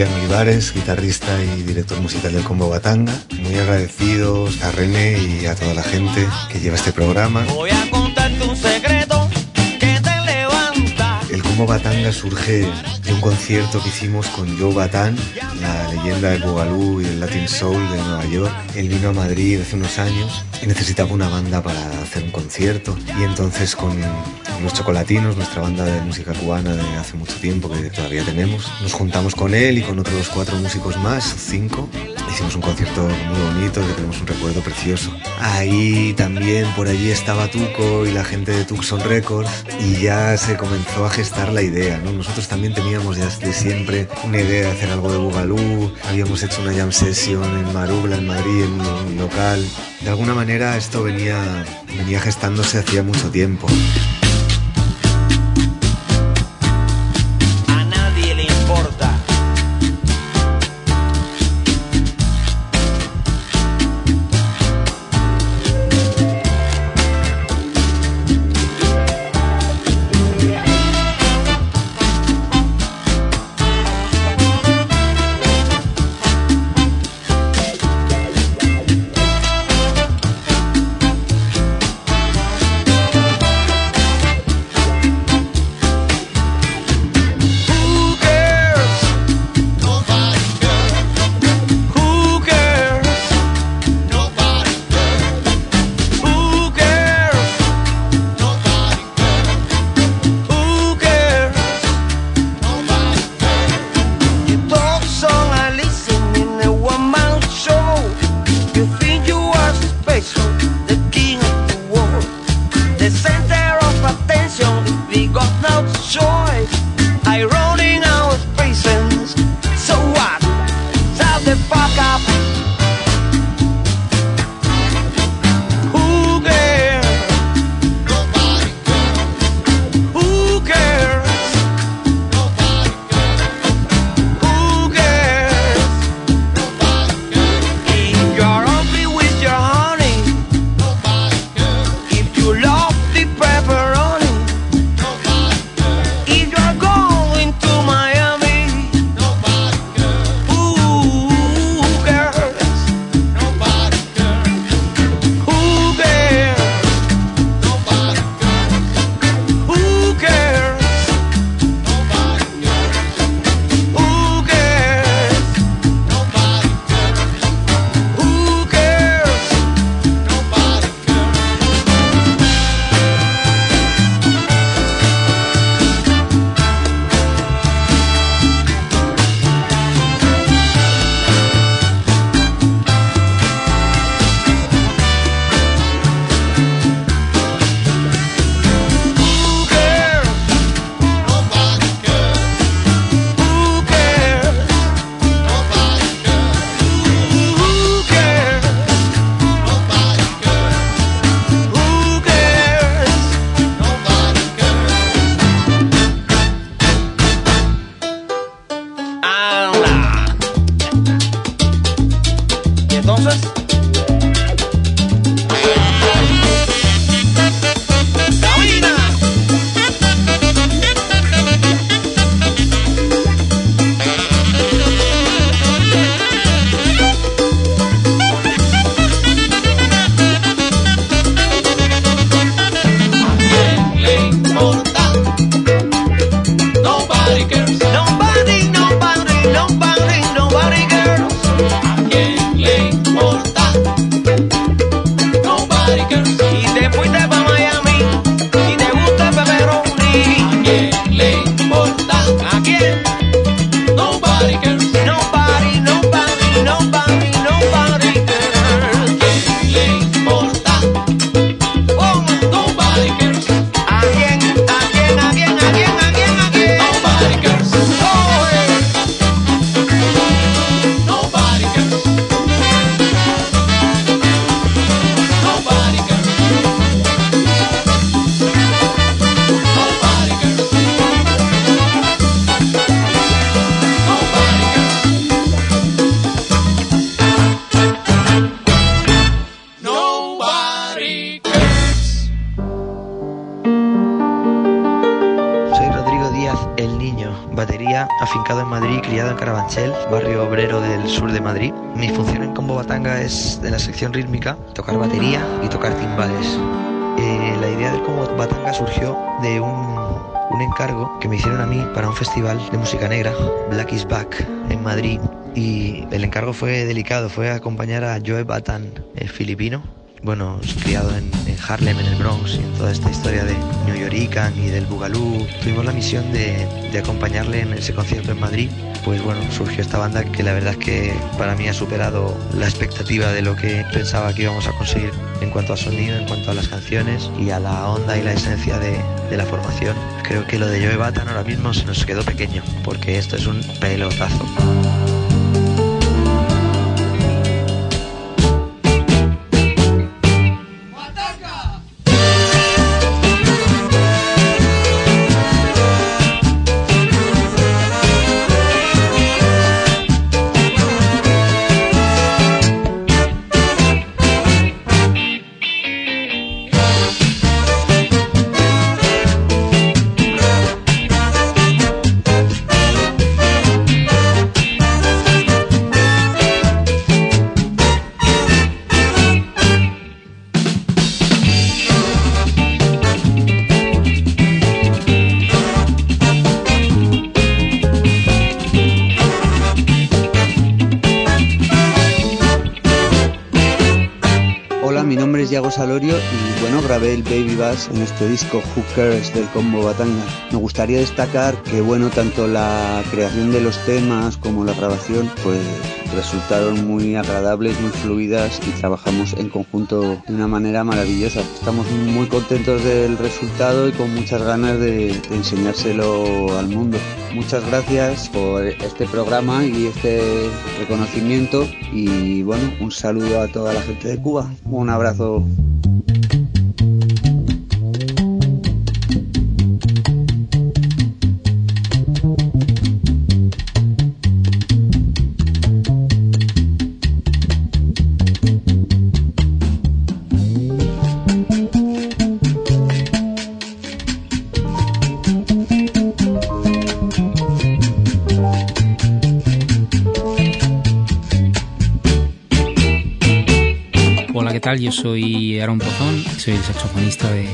Julián Olivares, guitarrista y director musical del Combo Batanga. Muy agradecidos a René y a toda la gente que lleva este programa. Voy a contarte un secreto que te levanta. El Combo Batanga surge de un concierto que hicimos con Joe Batán, la leyenda del Boogaloo y el Latin Soul de Nueva York. Él vino a Madrid hace unos años y necesitaba una banda para hacer un concierto. Y entonces con los Chocolatinos, nuestra banda de música cubana de hace mucho tiempo que todavía tenemos, nos juntamos con él y con otros cuatro músicos más, cinco. Hicimos un concierto muy bonito que tenemos un recuerdo precioso. Ahí también por allí estaba Tuco y la gente de Tucson Records y ya se comenzó a gestar la idea, ¿no? Nosotros también teníamos desde siempre una idea de hacer algo de Bugalú, habíamos hecho una jam session en Marubla, en Madrid, en un local. De alguna manera esto venía, venía gestándose hacía mucho tiempo. Día afincado en Madrid, criado en Carabanchel, barrio obrero del sur de Madrid. Mi función en Combo Batanga es de la sección rítmica, tocar batería y tocar timbales. Eh, la idea del Combo Batanga surgió de un, un encargo que me hicieron a mí para un festival de música negra, Black is Back, en Madrid. Y el encargo fue delicado, fue acompañar a Joe Batan, el filipino, bueno, criado en, Harlem, en el Bronx, y en toda esta historia de New Yorican y del Boogaloo. Tuvimos la misión de, de, acompañarle en ese concierto en Madrid. Pues bueno, surgió esta banda que la verdad es que para mí ha superado la expectativa de lo que pensaba que íbamos a conseguir en cuanto a sonido, en cuanto a las canciones y a la onda y la esencia de, de la formación. Creo que lo de Joe Batan ahora mismo se nos quedó pequeño, porque esto es un pelotazo. En este disco Cares del combo Batanga. Me gustaría destacar que bueno, tanto la creación de los temas como la grabación pues resultaron muy agradables, muy fluidas y trabajamos en conjunto de una manera maravillosa. Estamos muy contentos del resultado y con muchas ganas de, de enseñárselo al mundo. Muchas gracias por este programa y este reconocimiento y bueno, un saludo a toda la gente de Cuba. Un abrazo. Yo soy Aaron Pozón, soy el saxofonista de,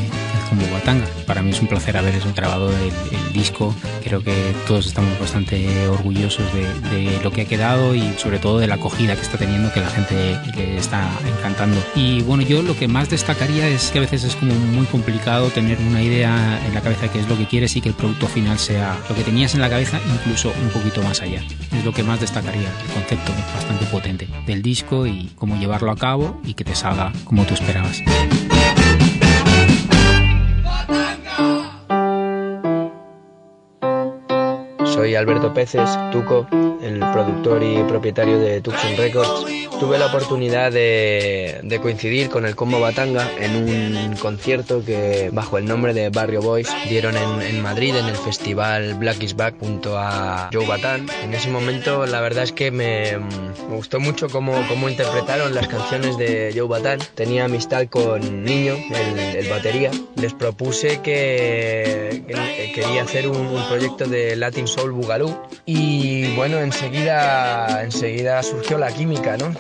del Combo Batanga. Para mí es un placer haber grabado el, el disco. Creo que todos estamos bastante orgullosos de, de, lo que ha quedado y sobre todo de la acogida que está teniendo, que la gente le está encantando. Y bueno, yo lo que más destacaría es que a veces es como muy complicado tener una idea en la cabeza de qué es lo que quieres y que el producto final sea lo que tenías en la cabeza, incluso un poquito más allá. Es lo que más destacaría, el concepto bastante potente del disco y cómo llevarlo a cabo y que te salga como tú esperabas. Soy Alberto Peces, Tuco, el productor y propietario de Tucson Records. Tuve la oportunidad de, de, coincidir con el Combo Batanga en un concierto que bajo el nombre de Barrio Boys dieron en, en Madrid en el festival Black is Back junto a Joe Batan. En ese momento la verdad es que me, me gustó mucho cómo, cómo, interpretaron las canciones de Joe Batan. Tenía amistad con Niño, el, el batería. Les propuse que, que quería hacer un, un proyecto de Latin Soul Bugalú y bueno, enseguida, enseguida surgió la química, ¿no?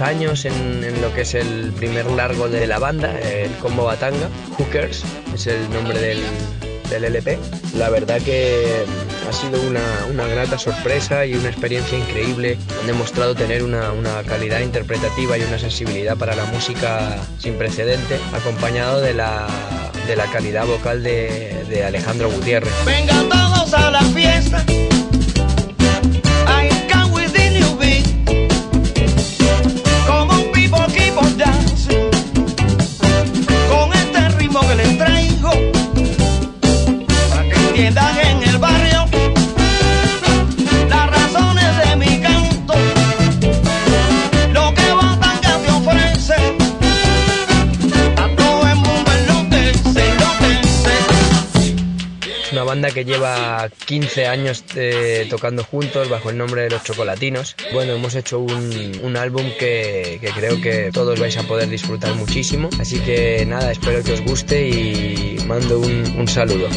Años en, en, lo que es el primer largo de la banda, el Combo Batanga, Hookers, es el nombre del, del LP. La verdad que ha sido una, una, grata sorpresa y una experiencia increíble. Han demostrado tener una, una, calidad interpretativa y una sensibilidad para la música sin precedente, acompañado de la, de la calidad vocal de, de Alejandro Gutiérrez. Vengan todos a la fiesta. Banda que lleva 15 años eh, tocando juntos bajo el nombre de Los Chocolatinos. Bueno, hemos hecho un, un álbum que, que creo que todos vais a poder disfrutar muchísimo. Así que nada, espero que os guste y mando un, un saludo.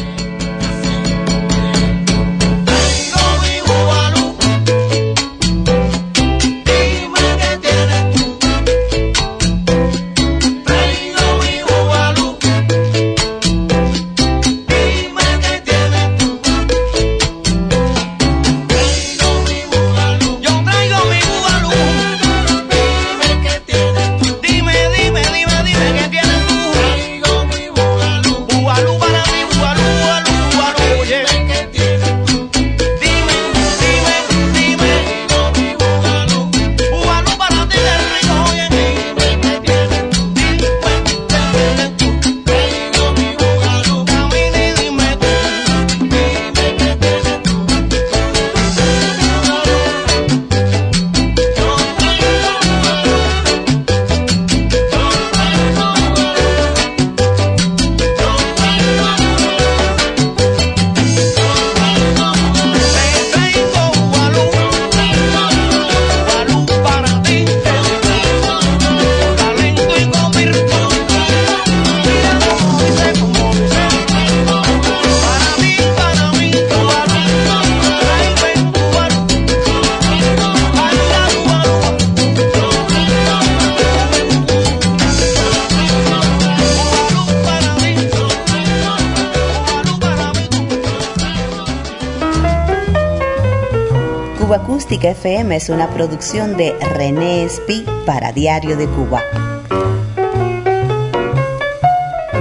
Acústica FM es una producción de René Espi para Diario de Cuba.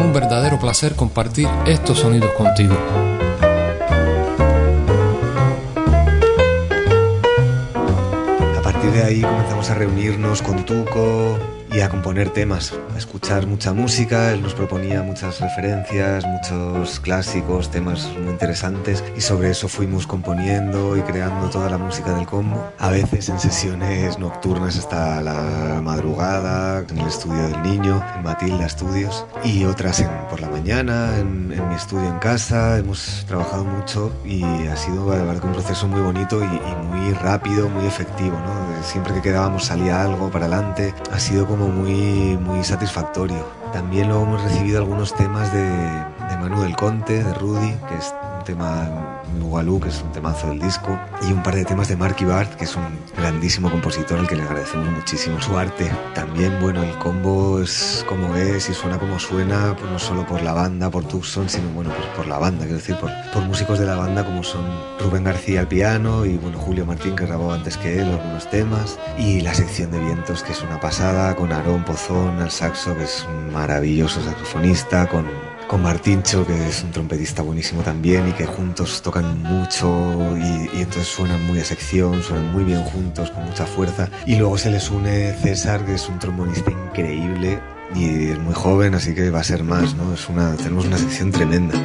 Un verdadero placer compartir estos sonidos contigo. A partir de ahí comenzamos a reunirnos con Tuco y a componer temas, a escuchar mucha música. Él nos proponía muchas referencias, muchos clásicos, temas muy interesantes y sobre eso fuimos componiendo y creando toda la música del combo. A veces en sesiones nocturnas hasta la madrugada, en el estudio del niño, en Matilda Studios y otras en- por la mañana, en, en mi estudio en casa. Hemos trabajado mucho y ha sido un proceso muy bonito y, y muy rápido, muy efectivo. ¿no? Siempre que quedábamos salía algo para adelante. Ha sido como muy, muy satisfactorio. También luego hemos recibido algunos temas de, de Manu del Conte, de Rudy, que es tema Bugalú, que es un temazo del disco, y un par de temas de Marky Bart, que es un grandísimo compositor al que le agradecemos muchísimo su arte. También, bueno, el combo es como es y suena como suena, pues no solo por la banda, por Tucson, sino bueno, pues por la banda, quiero decir, por, por músicos de la banda como son Rubén García al piano y bueno, Julio Martín que grabó antes que él algunos temas, y la sección de vientos que es una pasada, con Aarón Pozón al saxo, que es un maravilloso saxofonista, con con Martincho, que es un trompetista buenísimo también y que juntos tocan mucho y, entonces suenan muy a sección, suenan muy bien juntos, con mucha fuerza. Y luego se les une César, que es un trombonista increíble y es muy joven, así que va a ser más, ¿no? Es una, tenemos una sección tremenda.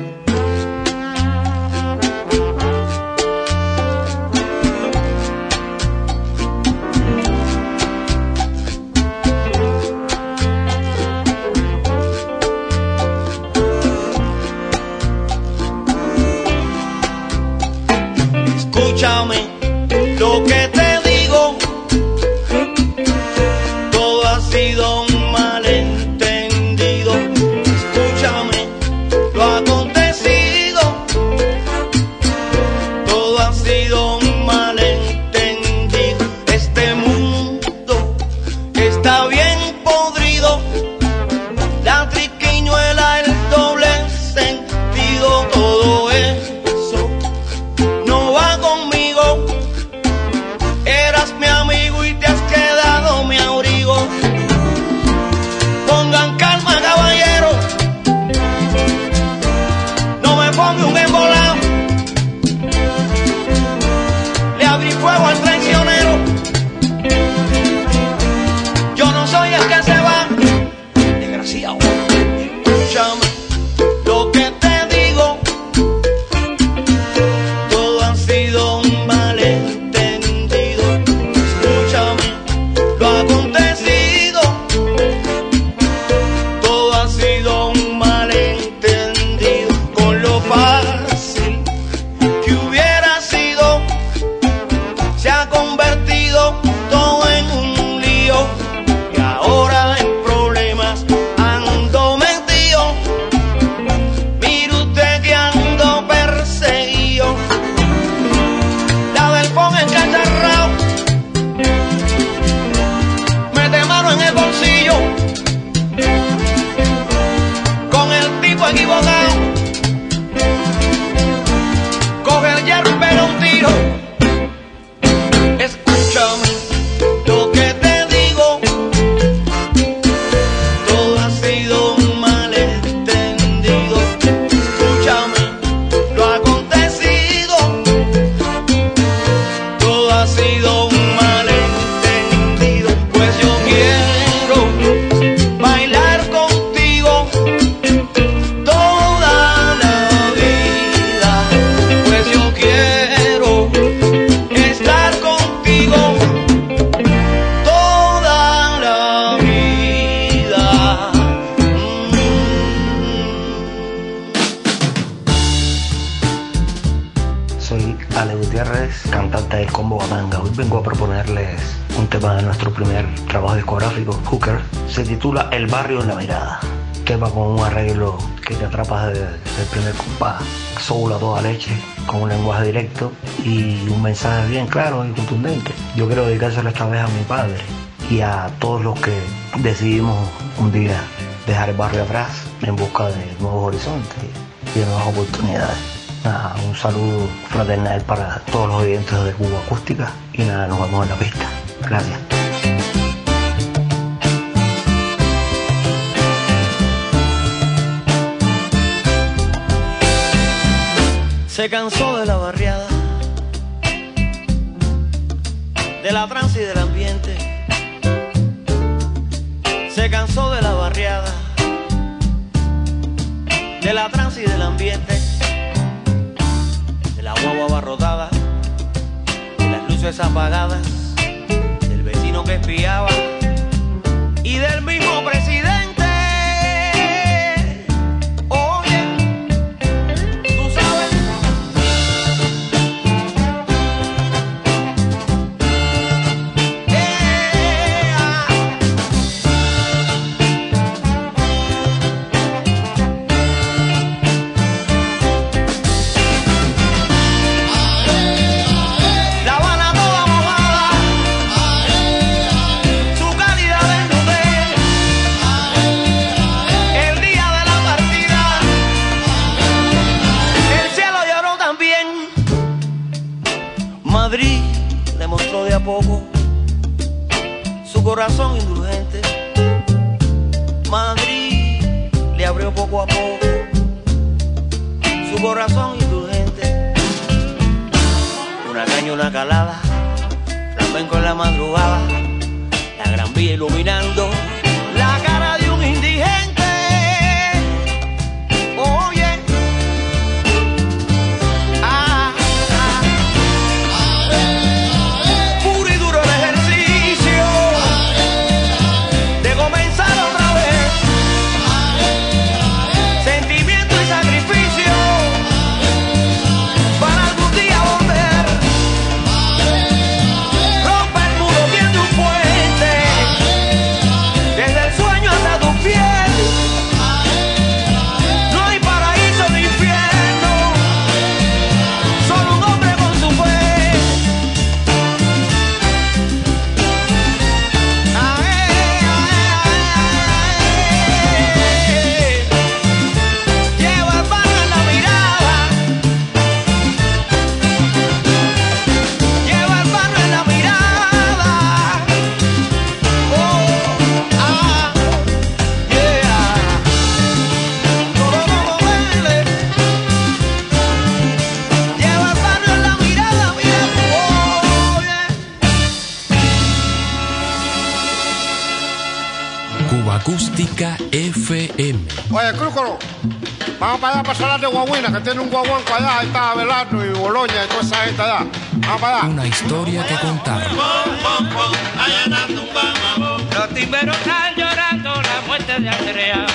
Barrio la mirada. Tema con un arreglo que te atrapa desde el primer compás. Soul a toda leche, con un lenguaje directo y un mensaje bien claro y contundente. Yo quiero dedicárselo esta vez a mi padre y a todos los que decidimos un día dejar el barrio atrás en busca de nuevos horizontes y de nuevas oportunidades. Nada, un saludo fraternal para todos los oyentes de Cuba Acústica y nada, nos vemos en la pista. Gracias. Se cansó de la barriada, de la trance y del ambiente. Se cansó de la barriada, de la trance y del ambiente. De la guagua abarrotada, de las luces apagadas, del vecino que espiaba y del mismo presidente. Corazón indulgente. Madrid le abrió poco a poco su corazón indulgente una caña, una calada, flamenco en la madrugada, la gran vía iluminando Oye, Crúcolo, vamos para allá para Salar de Guaguina, que tiene un guaguanco allá, ahí está Abelardo y Boloña y toda esa gente allá. Vamos para allá. Una historia que contar. Los timberos están llorando la muerte de Andrea.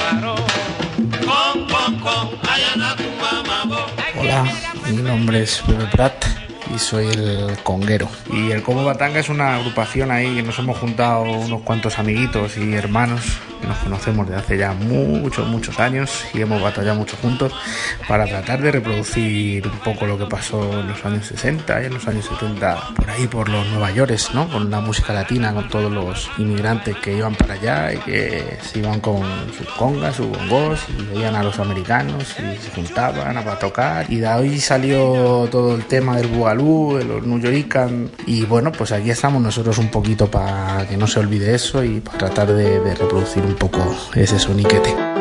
Hola, mi nombre es Pepe Prat y soy el conguero. Y el Como Batanga es una agrupación ahí que nos hemos juntado unos cuantos amiguitos y hermanos que nos conocemos desde hace ya muchos, muchos años y hemos batallado mucho juntos para tratar de reproducir un poco lo que pasó en los años 60 y en los años 70 por ahí por los Nueva Yorkes, ¿no? Con la música latina, con todos los inmigrantes que iban para allá y que se iban con sus congas, sus bongos y veían a los americanos y se juntaban a tocar y de ahí salió todo el tema del Bugalú, los New Yorkers y bueno, pues aquí estamos nosotros un poquito para que no se olvide eso y para tratar de reproducir un poco ese soniquete.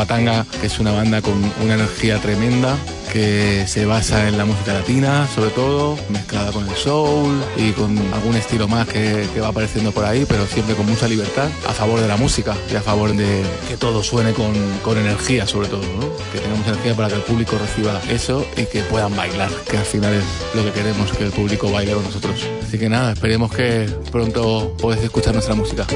Batanga, que es una banda con una energía tremenda, que se basa en la música latina, sobre todo, mezclada con el soul y con algún estilo más que, que va apareciendo por ahí, pero siempre con mucha libertad, a favor de la música y a favor de que todo suene con, con energía, sobre todo, ¿no? que tengamos energía para que el público reciba eso y que puedan bailar, que al final es lo que queremos, que el público baile con nosotros. Así que nada, esperemos que pronto podáis escuchar nuestra música.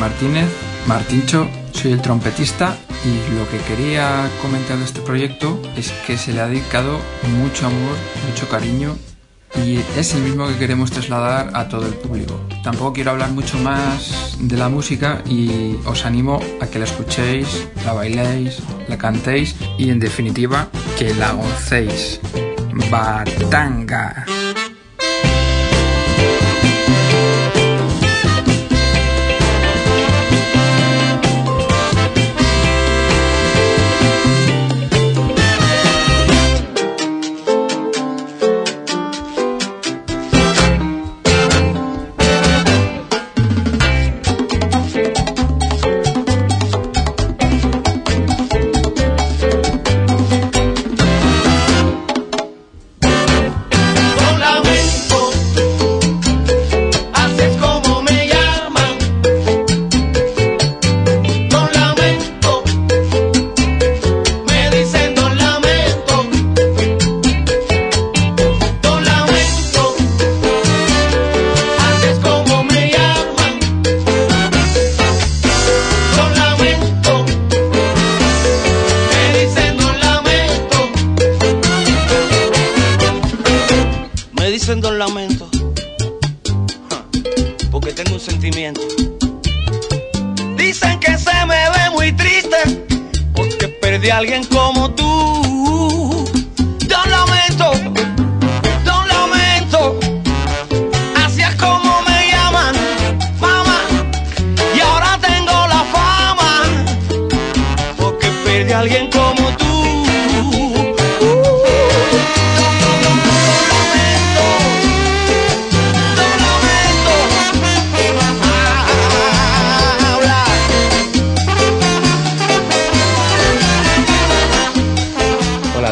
Martínez, Martincho, soy el trompetista y lo que quería comentar de este proyecto es que se le ha dedicado mucho amor, mucho cariño y es el mismo que queremos trasladar a todo el público. Tampoco quiero hablar mucho más de la música y os animo a que la escuchéis, la bailéis, la cantéis y en definitiva que la gocéis. Batanga.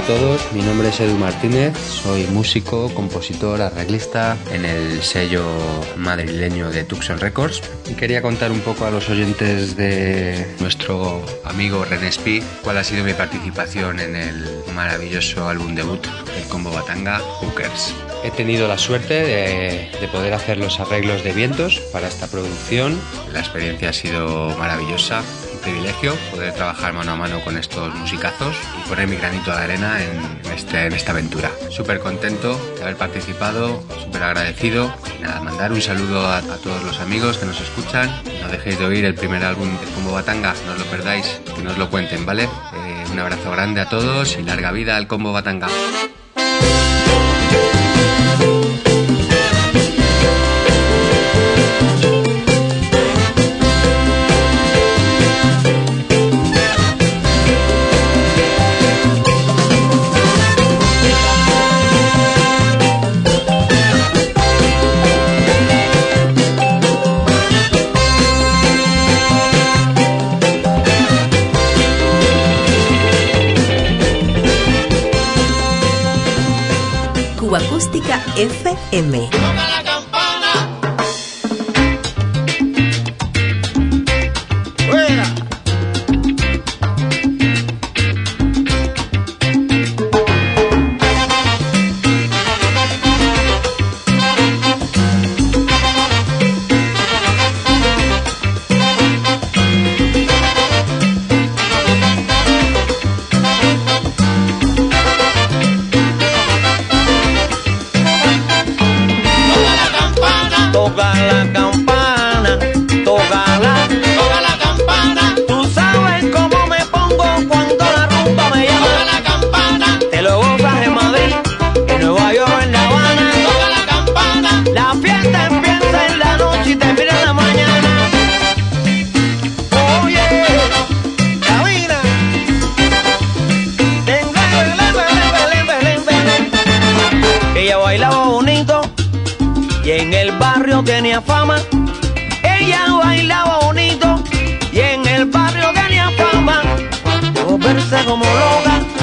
Todos, mi nombre es Edu Martínez, soy músico, compositor, arreglista en el sello madrileño de Tucson Records y quería contar un poco a los oyentes de nuestro amigo René Spi cuál ha sido mi participación en el maravilloso álbum debut del combo Batanga Hookers. He tenido la suerte de, de poder hacer los arreglos de vientos para esta producción. La experiencia ha sido maravillosa, privilegio poder trabajar mano a mano con estos musicazos y poner mi granito de arena en, este, en esta aventura. Súper contento de haber participado, súper agradecido nada, mandar un saludo a, todos los amigos que nos escuchan. No dejéis de oír el primer álbum del Combo Batanga, no os lo perdáis, que nos lo cuenten, ¿vale? Eh, un abrazo grande a todos y larga vida al Combo Batanga. FM. Tenía fama. Ella bailaba bonito y en el barrio tenía fama. De volverse como loca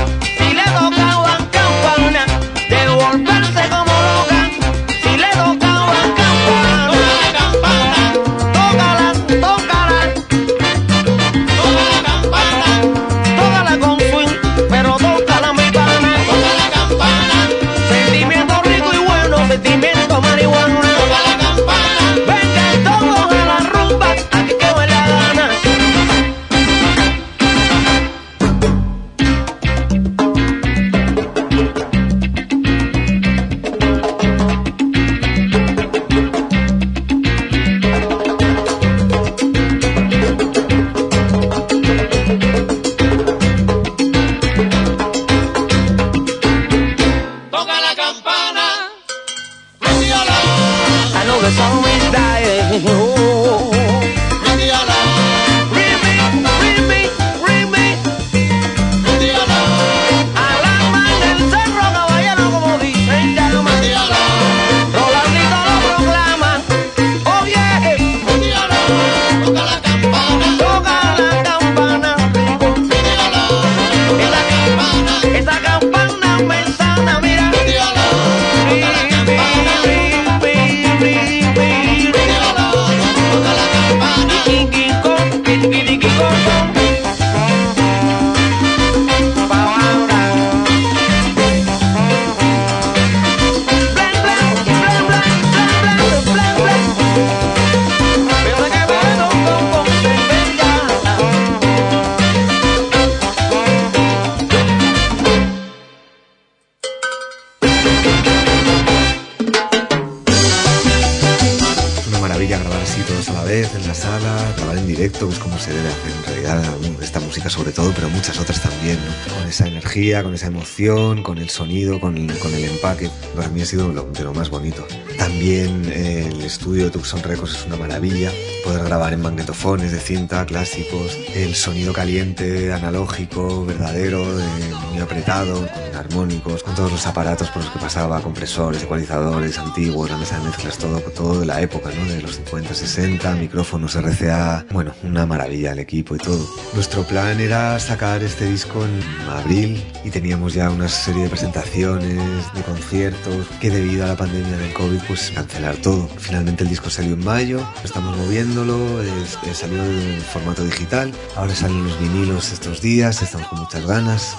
sala, en directo, que es como se debe hacer en realidad esta música sobre todo, pero muchas otras también, ¿no? Con esa energía, con esa emoción, con el sonido, con el, con el empaque. Para mí ha sido lo- de lo más bonito. También eh, el estudio de Tucson Records es una maravilla. Poder grabar en magnetofones de cinta, clásicos, el sonido caliente, analógico, verdadero, eh, muy apretado, armónicos, con todos los aparatos por los que pasaba, compresores, ecualizadores antiguos, la mesa de mezclas, todo, todo de la época, ¿no? De los 50, 60, micrófonos RCA, bueno, una maravilla el equipo y todo. Nuestro plan era sacar este disco en abril y teníamos ya una serie de presentaciones, de conciertos, que debido a la pandemia del COVID, pues cancelar todo. Finalmente el disco salió en mayo, estamos moviéndolo, es- es- salió en formato digital, ahora salen los vinilos estos días, estamos con muchas ganas.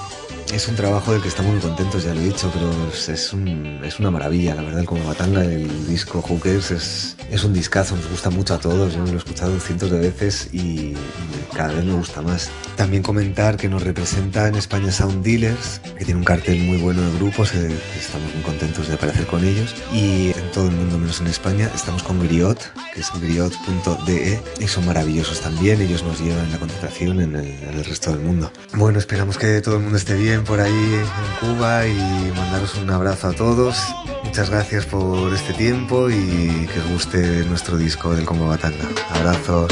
Es un trabajo del que estamos muy contentos, ya lo he dicho, pero es, es un- es una maravilla, la verdad, el como Batanga, el disco Hookers es, un discazo, nos gusta mucho a todos, yo lo he escuchado cientos de veces y, cada vez me gusta más. También comentar que nos representa en España Sound Dealers, que tiene un cartel muy bueno de grupos, eh, estamos muy contentos de aparecer con ellos y en todo el mundo menos en España estamos con Griot, que es griot.de y son maravillosos también, ellos nos llevan la contratación en el resto del mundo. Bueno, esperamos que todo el mundo esté bien por ahí en Cuba y mandaros un abrazo a todos. Muchas gracias por este tiempo y que guste nuestro disco del Congo Batanga. Abrazos.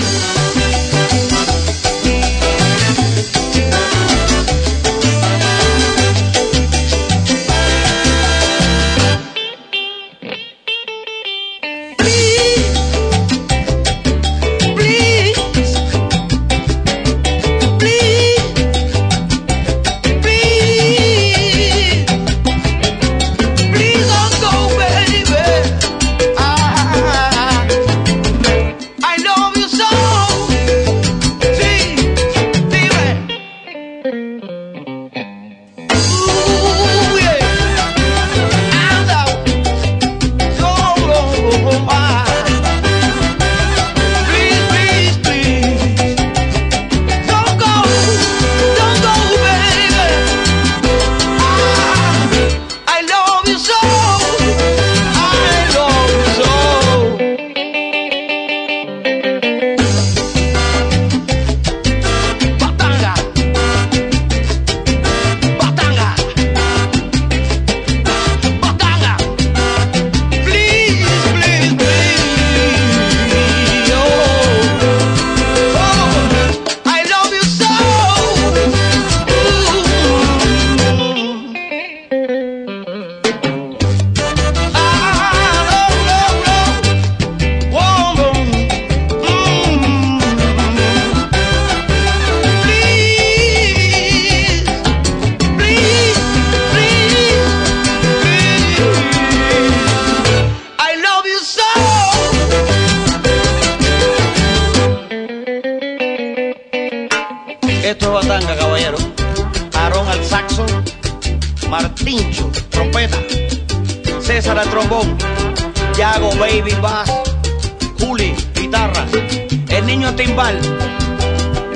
Martincho, trompeta, César al trombón, Yago, baby, bass, Juli, guitarra, el niño timbal,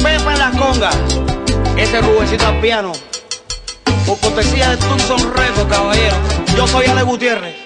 Pepa en las congas, ese Rubecito al piano, por cortesía de Tucson Records, caballero. Yo soy Ale Gutiérrez.